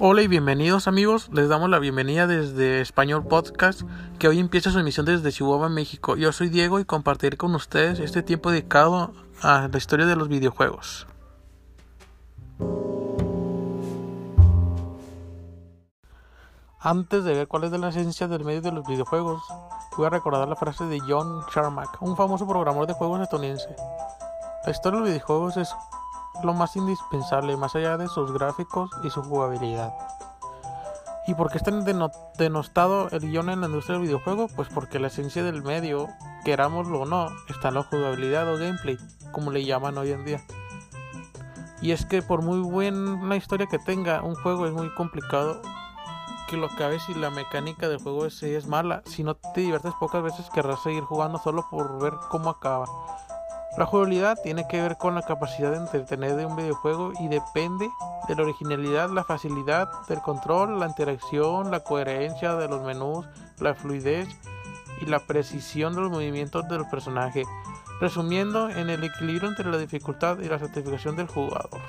Hola y bienvenidos amigos, les damos la bienvenida desde Español Podcast que hoy empieza su emisión desde Chihuahua, México. Yo soy Diego y compartiré con ustedes este tiempo dedicado a la historia de los videojuegos. Antes de ver cuál es la esencia del medio de los videojuegos, voy a recordar la frase de John Carmack, un famoso programador de juegos estadounidense. La historia de los videojuegos es lo más indispensable, más allá de sus gráficos y su jugabilidad. ¿Y por qué está denostado el guion en la industria del videojuego? Pues porque la esencia del medio, querámoslo o no, está en la jugabilidad o gameplay, como le llaman hoy en día. Y es que por muy buena historia que tenga, un juego es muy complicado que lo acabes si la mecánica del juego es, es mala. Si no te diviertes pocas veces querrás seguir jugando solo por ver cómo acaba. La jugabilidad tiene que ver con la capacidad de entretener de un videojuego y depende de la originalidad, la facilidad del control, la interacción, la coherencia de los menús, la fluidez y la precisión de los movimientos del personaje, resumiendo en el equilibrio entre la dificultad y la satisfacción del jugador.